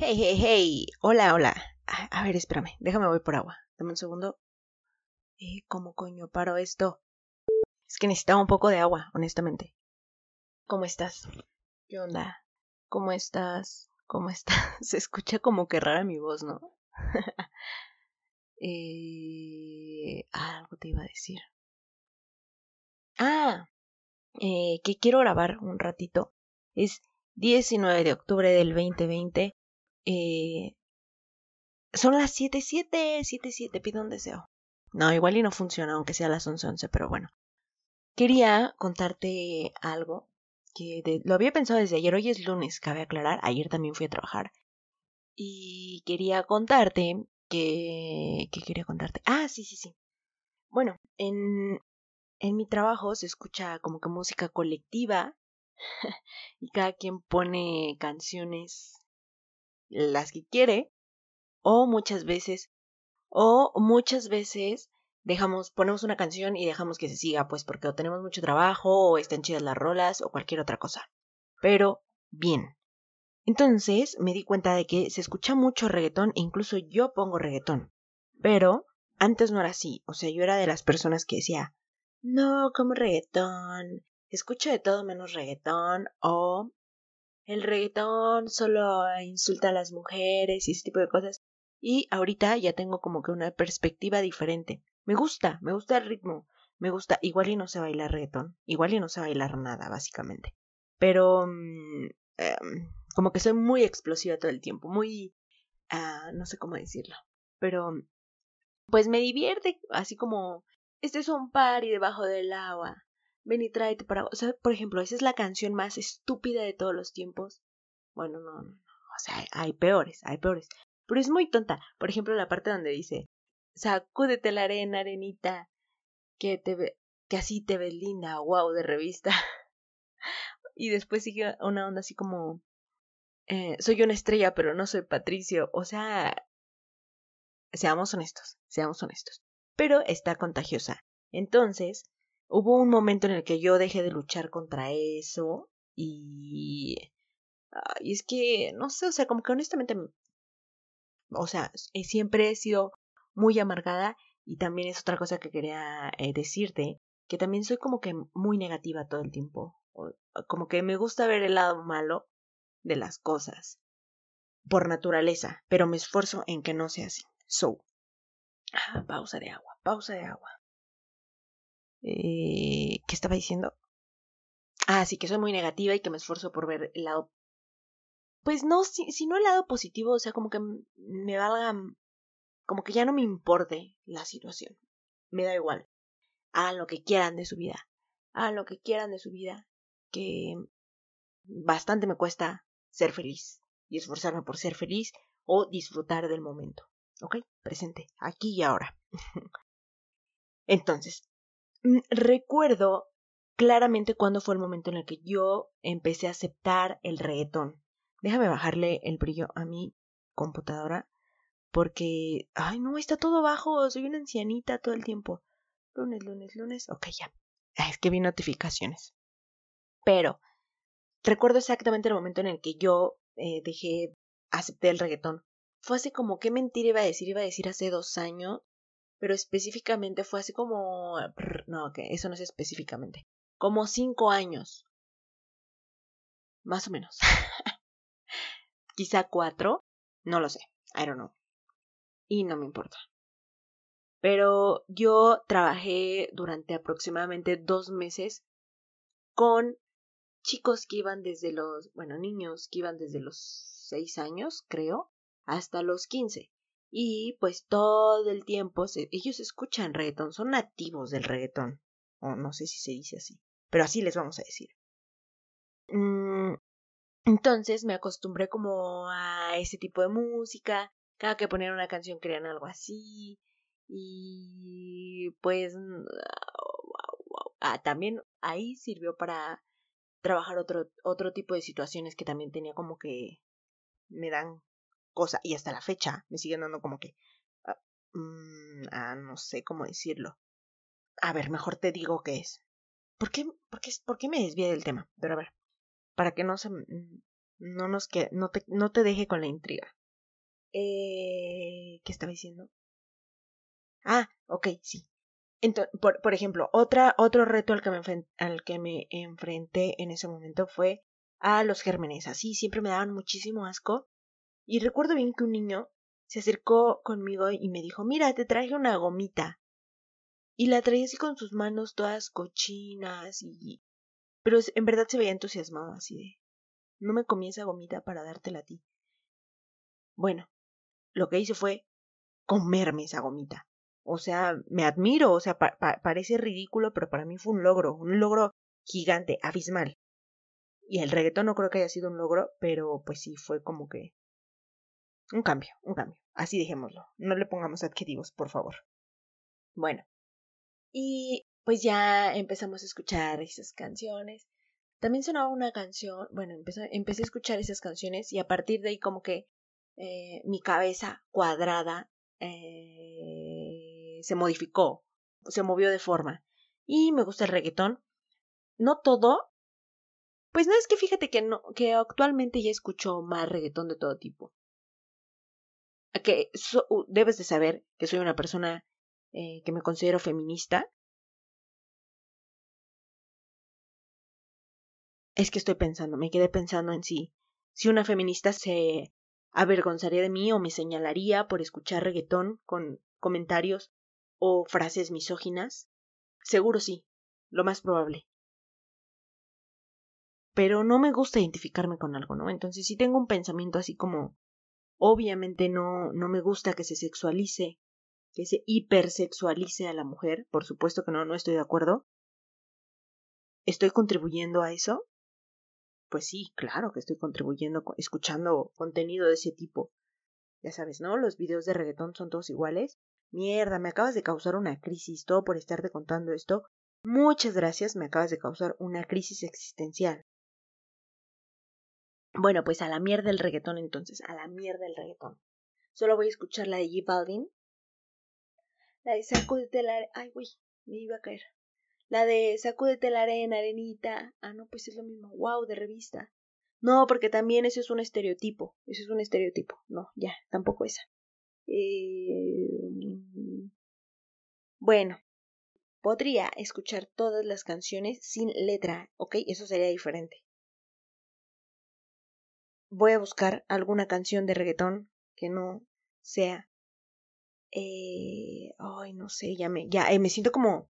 Hey, hey, hey. Hola, hola. A, a ver, espérame. Déjame voy por agua. Dame un segundo. Eh, ¿Cómo coño paro esto? Es que necesitaba un poco de agua, honestamente. ¿Cómo estás? ¿Qué onda? ¿Cómo estás? ¿Cómo estás? Se escucha como que rara mi voz, ¿no? eh, algo te iba a decir. Ah, eh, que quiero grabar un ratito. Es 19 de octubre del 2020 eh, son las 7.7, 7.7, pido un deseo. No, igual y no funciona, aunque sea las 11.11, pero bueno. Quería contarte algo que lo había pensado desde ayer. Hoy es lunes, cabe aclarar. Ayer también fui a trabajar. Y quería contarte que... ¿Qué quería contarte? Ah, sí, sí, sí. Bueno, en, en mi trabajo se escucha como que música colectiva y cada quien pone canciones las que quiere o muchas veces o muchas veces dejamos ponemos una canción y dejamos que se siga pues porque o tenemos mucho trabajo o están chidas las rolas o cualquier otra cosa pero bien. Entonces me di cuenta de que se escucha mucho reggaetón e incluso yo pongo reggaetón pero antes no era así o sea yo era de las personas que decía no como reggaetón escucho de todo menos reggaetón o el reggaetón solo insulta a las mujeres y ese tipo de cosas. Y ahorita ya tengo como que una perspectiva diferente. Me gusta, me gusta el ritmo, me gusta, igual y no sé bailar reggaetón, igual y no sé bailar nada, básicamente. Pero em, como que soy muy explosiva todo el tiempo, muy... Ah, no sé cómo decirlo. Pero pues me divierte, así como... Este es un party debajo del agua ven y tráete para... O sea, por ejemplo, esa es la canción más estúpida de todos los tiempos. Bueno, no, no, no. O sea, hay, peores, hay peores. Pero es muy tonta. Por ejemplo, la parte donde dice, sacúdete la arena, arenita, que te ve, que así te ves linda, wow, de revista. y después sigue una onda así como, eh, soy una estrella, pero no soy Patricio. O sea, seamos honestos, seamos honestos. Pero está contagiosa. Entonces, hubo un momento en el que yo dejé de luchar contra eso y... y es que, no sé, o sea, como que honestamente, o sea, eh, siempre he sido muy amargada y también es otra cosa que quería eh, decirte, que también soy como que muy negativa todo el tiempo, como que me gusta ver el lado malo de las cosas, por naturaleza, pero me esfuerzo en que no sea así. So, pausa de agua, pausa de agua. Eh, ¿Qué estaba diciendo? Ah, sí, que soy muy negativa y que me esfuerzo por ver el lado. Pues no, si, si no el lado positivo, o sea, como que me valga. Como que ya no me importe la situación. Me da igual. Hagan lo que quieran de su vida. Hagan lo que quieran de su vida. Que bastante me cuesta ser feliz y esforzarme por ser feliz o disfrutar del momento. ¿Ok? Presente, aquí y ahora. Entonces, recuerdo claramente cuándo fue el momento en el que yo empecé a aceptar el reggaetón. Déjame bajarle el brillo a mi computadora porque, ay no, está todo bajo, soy una ancianita todo el tiempo. Lunes, lunes, lunes, ok, ya. Es que vi notificaciones. Pero recuerdo exactamente el momento en el que yo eh, dejé, acepté el reggaetón. Fue así como, ¿qué mentira iba a decir? Iba a decir hace dos años pero específicamente fue así como... No, que eso no es específicamente. Como cinco años. Más o menos. Quizá cuatro. No lo sé. I don't know. Y no me importa. Pero yo trabajé durante aproximadamente dos meses con chicos que iban desde los, bueno, niños que iban desde los seis años, creo, hasta los quince. Y pues todo el tiempo ellos escuchan reggaetón, son nativos del reggaetón. O no sé si se dice así, pero así les vamos a decir. Mm, entonces me acostumbré como a ese tipo de música. Cada que ponían una canción querían algo así. Y pues ah, también ahí sirvió para trabajar otro, otro tipo de situaciones que también tenía como que me dan cosa y hasta la fecha me siguen dando como que ah, mm, ah, no sé cómo decirlo a ver mejor te digo qué es ¿por qué, por me desvié del tema pero a ver para que no se no nos que no te, no te deje con la intriga. Eh, ¿Qué estaba diciendo? Ah, ok, sí. Entonces, por, por ejemplo, otra, otro reto al que, me, al que me enfrenté en ese momento fue a los gérmenes. Así siempre me daban muchísimo asco. Y recuerdo bien que un niño se acercó conmigo y me dijo, mira, te traje una gomita. Y la traía así con sus manos todas cochinas y... Pero en verdad se veía entusiasmado así de... No me comí esa gomita para dártela a ti. Bueno, lo que hice fue comerme esa gomita. O sea, me admiro, o sea, parece ridículo, pero para mí fue un logro, un logro gigante, abismal. Y el reggaetón no creo que haya sido un logro, pero pues sí fue como que un cambio, un cambio. Así dejémoslo. No le pongamos adjetivos, por favor. Bueno. Y pues ya empezamos a escuchar esas canciones. También sonaba una canción, bueno, empecé, a escuchar esas canciones y a partir de ahí como que eh, mi cabeza cuadrada eh, se modificó, se movió de forma. Y me gusta el reggaetón. No todo. Pues no es que fíjate que no, que actualmente ya escucho más reggaetón de todo tipo. Que debes de saber que soy una persona eh, que me considero feminista. Es que estoy pensando, me quedé pensando en sí. Si una feminista se avergonzaría de mí o me señalaría por escuchar reggaetón con comentarios o frases misóginas? Seguro sí, lo más probable. Pero no me gusta identificarme con algo, ¿no? Entonces si tengo un pensamiento así como obviamente no no me gusta que se sexualice, que se hipersexualice a la mujer, por supuesto que no, no estoy de acuerdo. ¿Estoy contribuyendo a eso? Pues sí, claro que estoy contribuyendo, escuchando contenido de ese tipo. Ya sabes, ¿no? Los videos de reggaetón son todos iguales. Mierda, me acabas de causar una crisis, todo por estarte contando esto. Muchas gracias, me acabas de causar una crisis existencial. Bueno, pues a la mierda el reggaetón entonces, a la mierda el reggaetón. Solo voy a escuchar la de Balvin. La de Sacúdete la... Ay, güey, me iba a caer. La de Sacúdete la arena, arenita. Ah, no, pues es lo mismo. Wow, de revista. No, porque también eso es un estereotipo. Eso es un estereotipo. No, ya, tampoco esa. Eh... Bueno, podría escuchar todas las canciones sin letra, ¿ok? Eso sería diferente. Voy a buscar alguna canción de reggaetón que no sea. Eh... Ay, no sé, ya me, ya eh, me siento como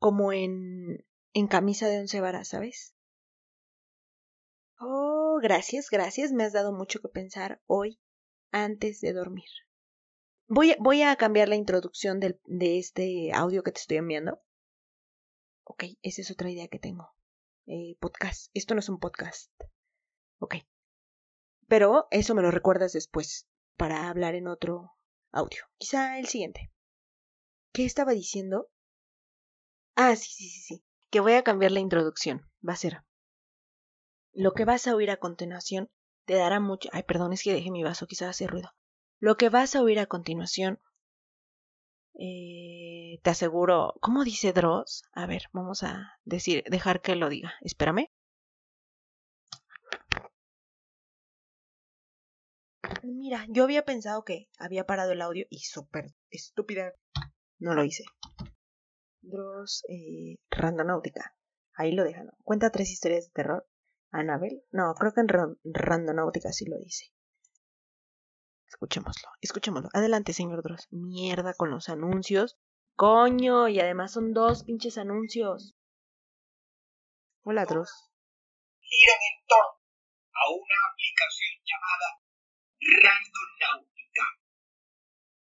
como en, en camisa de once varas, ¿sabes? Oh, gracias, gracias. Me has dado mucho que pensar hoy antes de dormir. Voy, voy a cambiar la introducción del, de este audio que te estoy enviando. Ok, esa es otra idea que tengo. Eh, podcast. Esto no es un podcast. Ok. Pero eso me lo recuerdas después para hablar en otro audio. Quizá el siguiente. ¿Qué estaba diciendo? Ah, sí, sí, sí, sí. Que voy a cambiar la introducción. Va a ser. Lo que vas a oír a continuación te dará mucho. Ay, perdón, es que dejé mi vaso, quizás hace ruido. Lo que vas a oír a continuación. Eh, te aseguro. ¿Cómo dice Dross? A ver, vamos a decir, dejar que lo diga. Espérame. Mira, yo había pensado que había parado el audio y súper estúpida. No lo hice. Dross eh, Randonáutica. Ahí lo dejan. Cuenta tres historias de terror. Anabel. No, creo que en Randonáutica sí lo dice. Escuchémoslo, escuchémoslo. Adelante, señor Dross. Mierda con los anuncios. Coño, y además son dos pinches anuncios. Hola, Dross. Giran en torno a una aplicación llamada Randonáutica.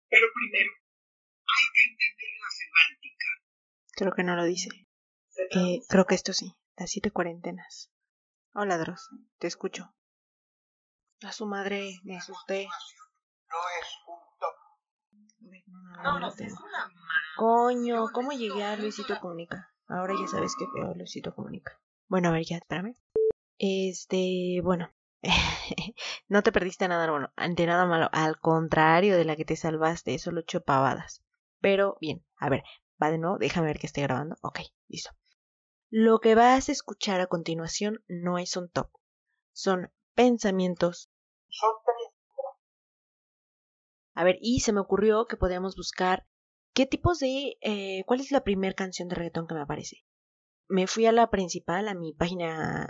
Pero primero, hay que entender la semántica Creo que no lo dice. Eh, creo que esto sí. Las siete cuarentenas. Hola, Dross. Te escucho. A su madre me asusté. No es un top. No, no, no, Coño, ¿cómo llegué a Luisito Comunica? Ahora ya sabes que feo Luisito Comunica. Bueno, a ver, ya, espérame. Este, bueno. no te perdiste nada bueno, ante nada malo. Al contrario de la que te salvaste, solo ocho pavadas. Pero bien, a ver, Va de nuevo, déjame ver que esté grabando. Ok, listo. Lo que vas a escuchar a continuación no es un top. Son pensamientos. Son. A ver, y se me ocurrió que podíamos buscar qué tipos de... eh, ¿Cuál es la primera canción de reggaetón que me aparece? Me fui a la principal, a mi página,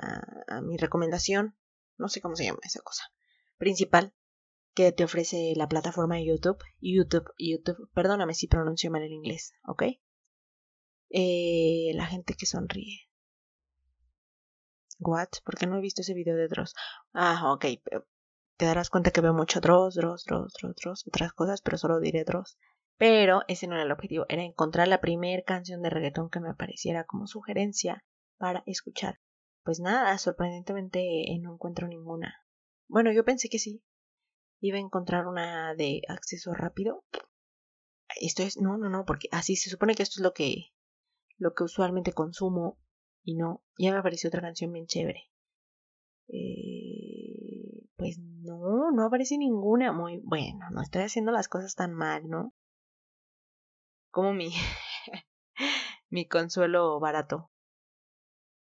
a mi recomendación, no sé cómo se llama esa cosa, principal, que te ofrece la plataforma de YouTube. YouTube, YouTube, perdóname si pronuncio mal el inglés, ¿ok? Eh, la gente que sonríe. What? ¿Por qué no he visto ese video de Dross? Ah, ok. Te darás cuenta que veo mucho Dross, Dross, Dross, Dross, Dross, otras cosas, pero solo diré Dross. Pero ese no era el objetivo, era encontrar la primera canción de reggaetón que me apareciera como sugerencia para escuchar. Pues nada, sorprendentemente no encuentro ninguna. Bueno, yo pensé que sí. Iba a encontrar una de acceso rápido. Esto es, no, no, no, porque así se supone que esto es lo que, lo que usualmente consumo y no, ya me apareció otra canción bien chévere. Eh, pues no, no aparece ninguna. Muy bueno, no estoy haciendo las cosas tan mal, ¿no? Como mi, mi consuelo barato.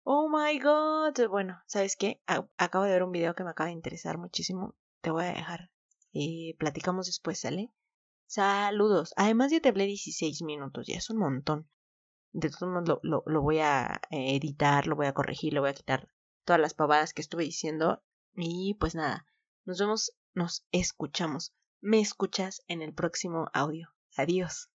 Oh my god. Bueno, ¿sabes qué? acabo de ver un video que me acaba de interesar muchísimo. Te voy a dejar. Y platicamos después, ¿sale? Saludos. Además ya te hablé 16 minutos, ya es un montón. De todos modos lo, lo voy a editar, lo voy a corregir, lo voy a quitar todas las pavadas que estuve diciendo. Y pues nada, nos vemos, nos escuchamos. Me escuchas en el próximo audio. Adiós.